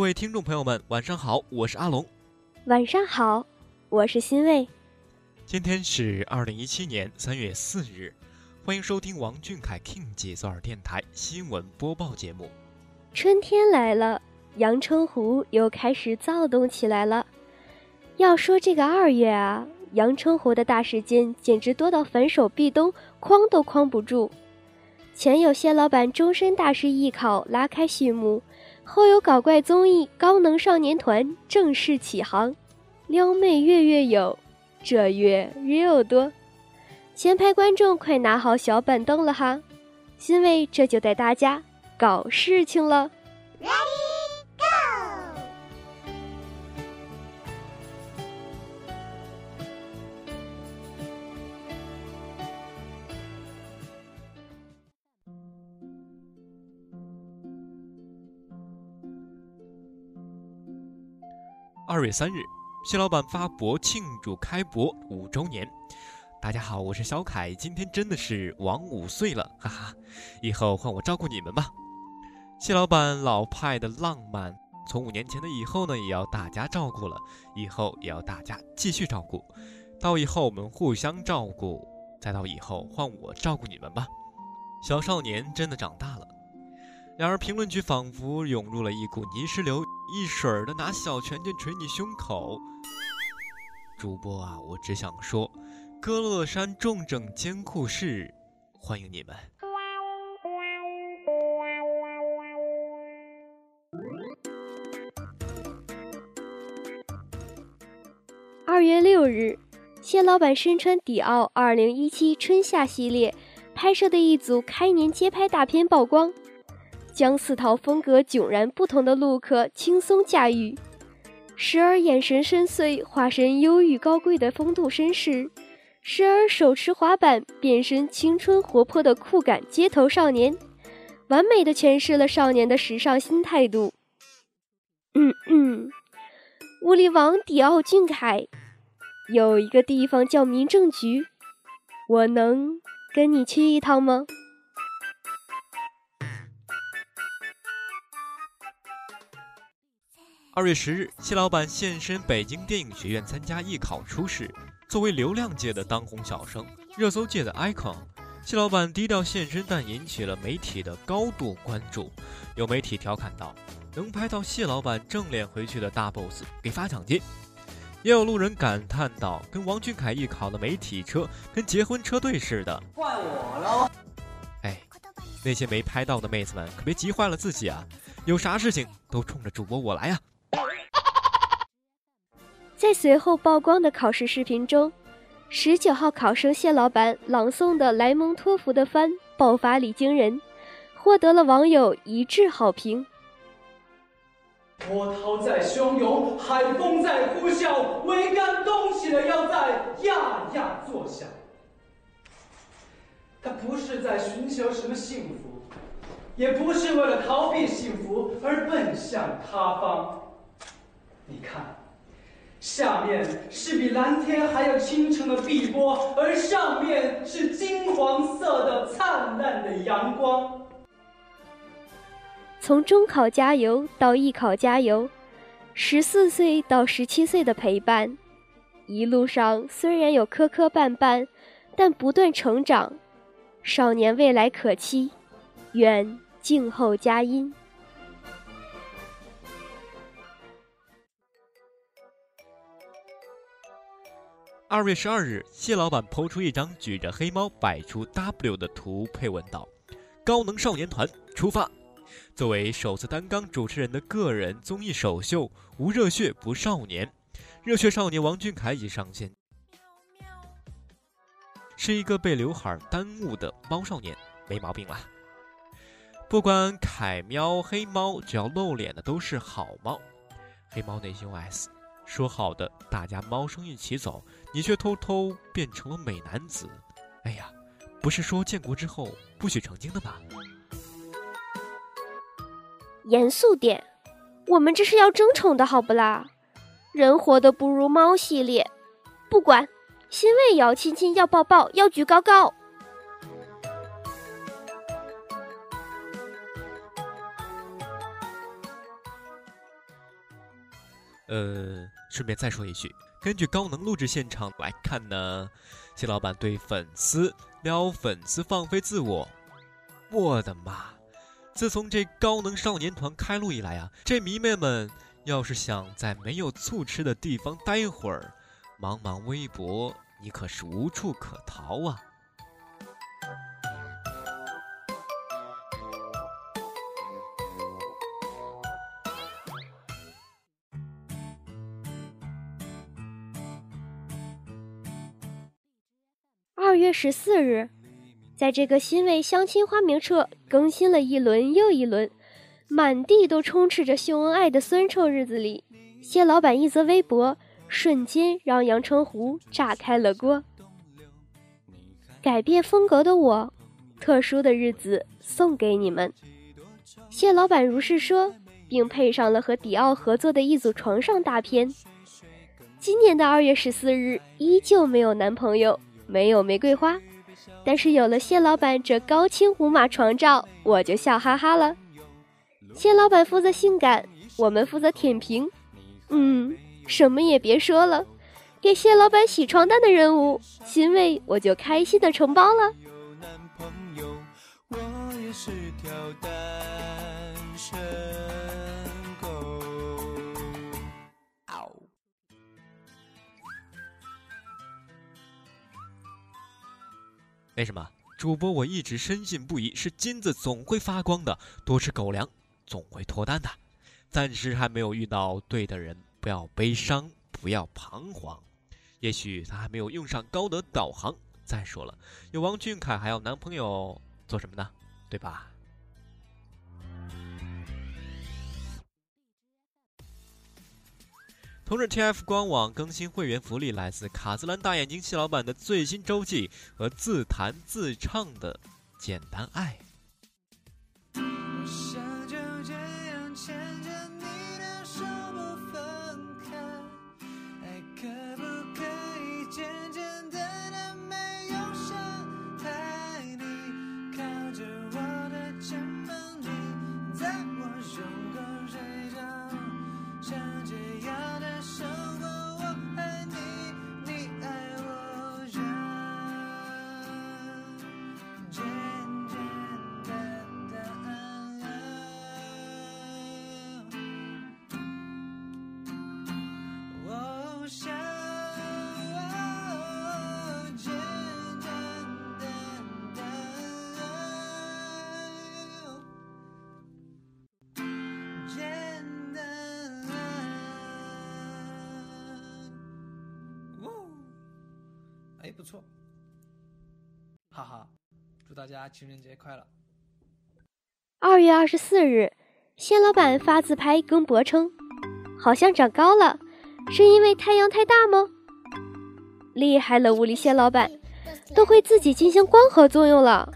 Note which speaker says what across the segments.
Speaker 1: 各位听众朋友们，晚上好，我是阿龙。
Speaker 2: 晚上好，我是欣慰。
Speaker 1: 今天是二零一七年三月四日，欢迎收听王俊凯 King 节奏尔电台新闻播报节目。
Speaker 2: 春天来了，阳澄湖又开始躁动起来了。要说这个二月啊，阳澄湖的大事件简直多到反手壁咚，框都框不住。前有谢老板终身大事艺考拉开序幕。后有搞怪综艺《高能少年团》正式起航，撩妹月月有，这月 real 多，前排观众快拿好小板凳了哈，欣慰这就带大家搞事情了。
Speaker 1: 二月三日，蟹老板发博庆祝开博五周年。大家好，我是小凯，今天真的是王五岁了，哈哈！以后换我照顾你们吧。蟹老板老派的浪漫，从五年前的以后呢，也要大家照顾了，以后也要大家继续照顾，到以后我们互相照顾，再到以后换我照顾你们吧。小少年真的长大了。然而，评论区仿佛涌入了一股泥石流，一水儿的拿小拳拳捶你胸口。主播啊，我只想说，歌乐山重症监护室，欢迎你们。
Speaker 2: 二月六日，谢老板身穿迪奥二零一七春夏系列拍摄的一组开年街拍大片曝光。将四套风格迥然不同的 look 轻松驾驭，时而眼神深邃，化身忧郁高贵的风度绅士；时而手持滑板，变身青春活泼的酷感街头少年，完美的诠释了少年的时尚新态度。嗯嗯，物理王迪奥俊凯，有一个地方叫民政局，我能跟你去一趟吗？
Speaker 1: 二月十日，谢老板现身北京电影学院参加艺考初试。作为流量界的当红小生，热搜界的 icon，谢老板低调现身，但引起了媒体的高度关注。有媒体调侃道：“能拍到谢老板正脸回去的大 boss，给发奖金。”也有路人感叹道：“跟王俊凯艺考的媒体车，跟结婚车队似的。”
Speaker 3: 怪我喽！
Speaker 1: 哎，那些没拍到的妹子们，可别急坏了自己啊！有啥事情都冲着主播我来呀！
Speaker 2: 在随后曝光的考试视频中，十九号考生谢老板朗诵的莱蒙托夫的番爆发力惊人，获得了网友一致好评。
Speaker 4: 波涛在汹涌，海风在呼啸，桅杆动起了腰在呀呀作响。他不是在寻求什么幸福，也不是为了逃避幸福而奔向他方。你看。下面是比蓝天还要清澈的碧波，而上面是金黄色的灿烂的阳光。
Speaker 2: 从中考加油到艺考加油，十四岁到十七岁的陪伴，一路上虽然有磕磕绊绊，但不断成长。少年未来可期，愿静候佳音。
Speaker 1: 二月十二日，谢老板抛出一张举着黑猫摆出 W 的图，配文道：“高能少年团出发。”作为首次担纲主持人的个人综艺首秀，无热血不少年。热血少年王俊凯已上线，是一个被刘海耽误的猫少年，没毛病啦。不管凯喵黑猫，只要露脸的都是好猫。黑猫内心 OS：说好的大家猫生一起走。你却偷偷变成了美男子，哎呀，不是说建国之后不许成精的吗？
Speaker 2: 严肃点，我们这是要争宠的好不啦？人活得不如猫系列，不管，欣慰也要亲亲要抱抱要举高高。
Speaker 1: 呃，顺便再说一句。根据高能录制现场来看呢，谢老板对粉丝撩粉丝放飞自我，我的妈！自从这高能少年团开录以来啊，这迷妹们要是想在没有醋吃的地方待会儿，茫茫微博你可是无处可逃啊！
Speaker 2: 十四日，在这个新为相亲花名册更新了一轮又一轮，满地都充斥着秀恩爱的酸臭日子里，谢老板一则微博瞬间让阳澄湖炸开了锅。改变风格的我，特殊的日子送给你们。谢老板如是说，并配上了和迪奥合作的一组床上大片。今年的二月十四日，依旧没有男朋友。没有玫瑰花，但是有了谢老板这高清无码床照，我就笑哈哈了。谢老板负责性感，我们负责舔屏。嗯，什么也别说了，给谢老板洗床单的任务，欣慰我就开心的承包了。
Speaker 1: 有男朋友，我也是条单身为什么主播我一直深信不疑，是金子总会发光的，多吃狗粮总会脱单的。暂时还没有遇到对的人，不要悲伤，不要彷徨。也许他还没有用上高德导航。再说了，有王俊凯还要男朋友做什么呢？对吧？同日，TF 官网更新会员福利，来自卡姿兰大眼睛蟹老板的最新周记和自弹自唱的《简单爱》。
Speaker 3: 不错，哈哈！祝大家情人节快乐。
Speaker 2: 二月二十四日，谢老板发自拍更博称，好像长高了，是因为太阳太大吗？厉害了，物理谢老板都会自己进行光合作用了，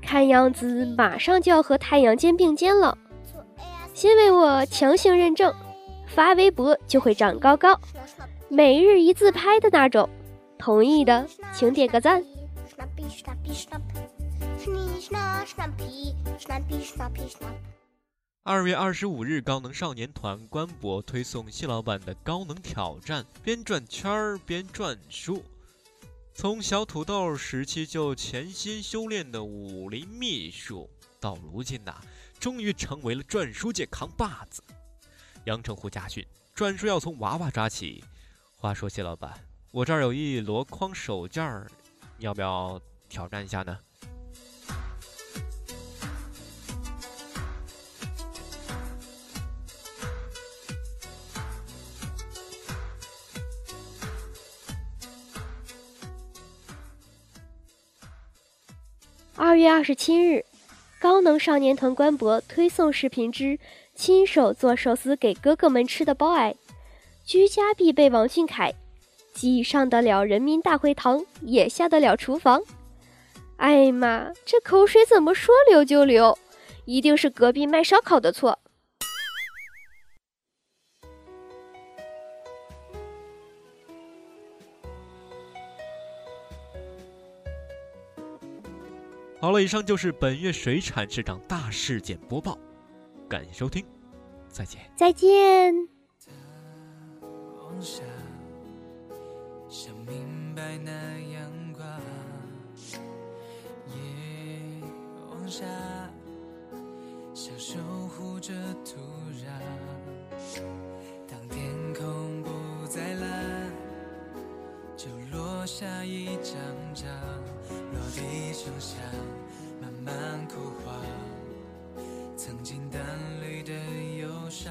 Speaker 2: 看样子马上就要和太阳肩并肩了。先为我强行认证，发微博就会长高高，每日一自拍的那种。同意的，请点个赞。
Speaker 1: 二月二十五日，高能少年团官博推送谢老板的高能挑战，边转圈儿边转书。从小土豆时期就潜心修炼的武林秘术，到如今呐，终于成为了转书界扛把子。阳澄湖家训：转书要从娃娃抓起。话说谢老板，我这儿有一箩筐手绢儿，要不要挑战一下呢？
Speaker 2: 二月二十七日，高能少年团官博推送视频之亲手做寿司给哥哥们吃的包爱，居家必备王俊凯，既上得了人民大会堂，也下得了厨房。哎妈，这口水怎么说流就流？一定是隔壁卖烧烤的错。
Speaker 1: 好了，以上就是本月水产市场大事件播报，感谢收听，再见。
Speaker 2: 再见。
Speaker 5: 想，明白那阳光，夜往下，像守护着土壤。当天空不再蓝，就落下一张张落地声响，慢慢枯黄，曾经淡绿的忧伤。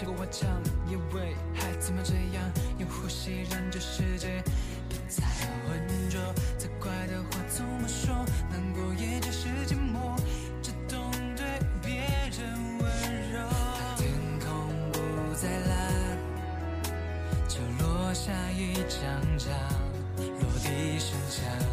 Speaker 5: 扶起过我脚，也为还怎么这样用呼吸让这世界不再浑浊。责怪的话怎么说？难过也只是寂寞，只懂对别人温柔。天空不再蓝，就落下一张张落地声响。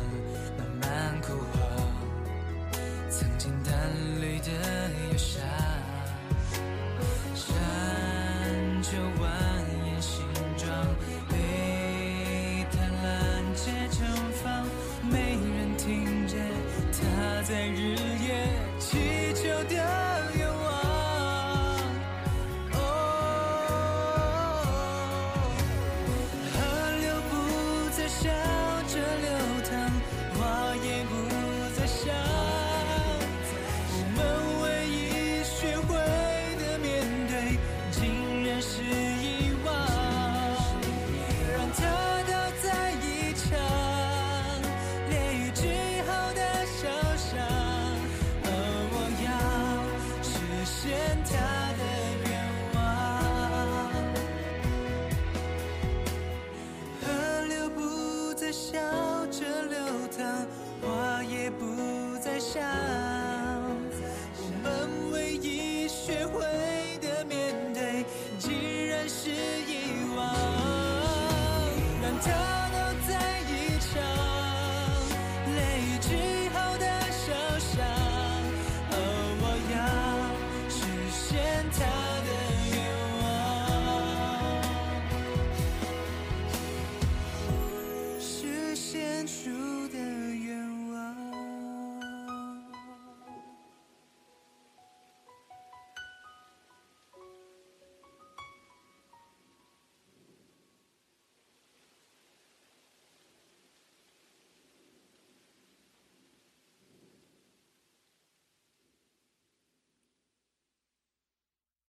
Speaker 5: 下。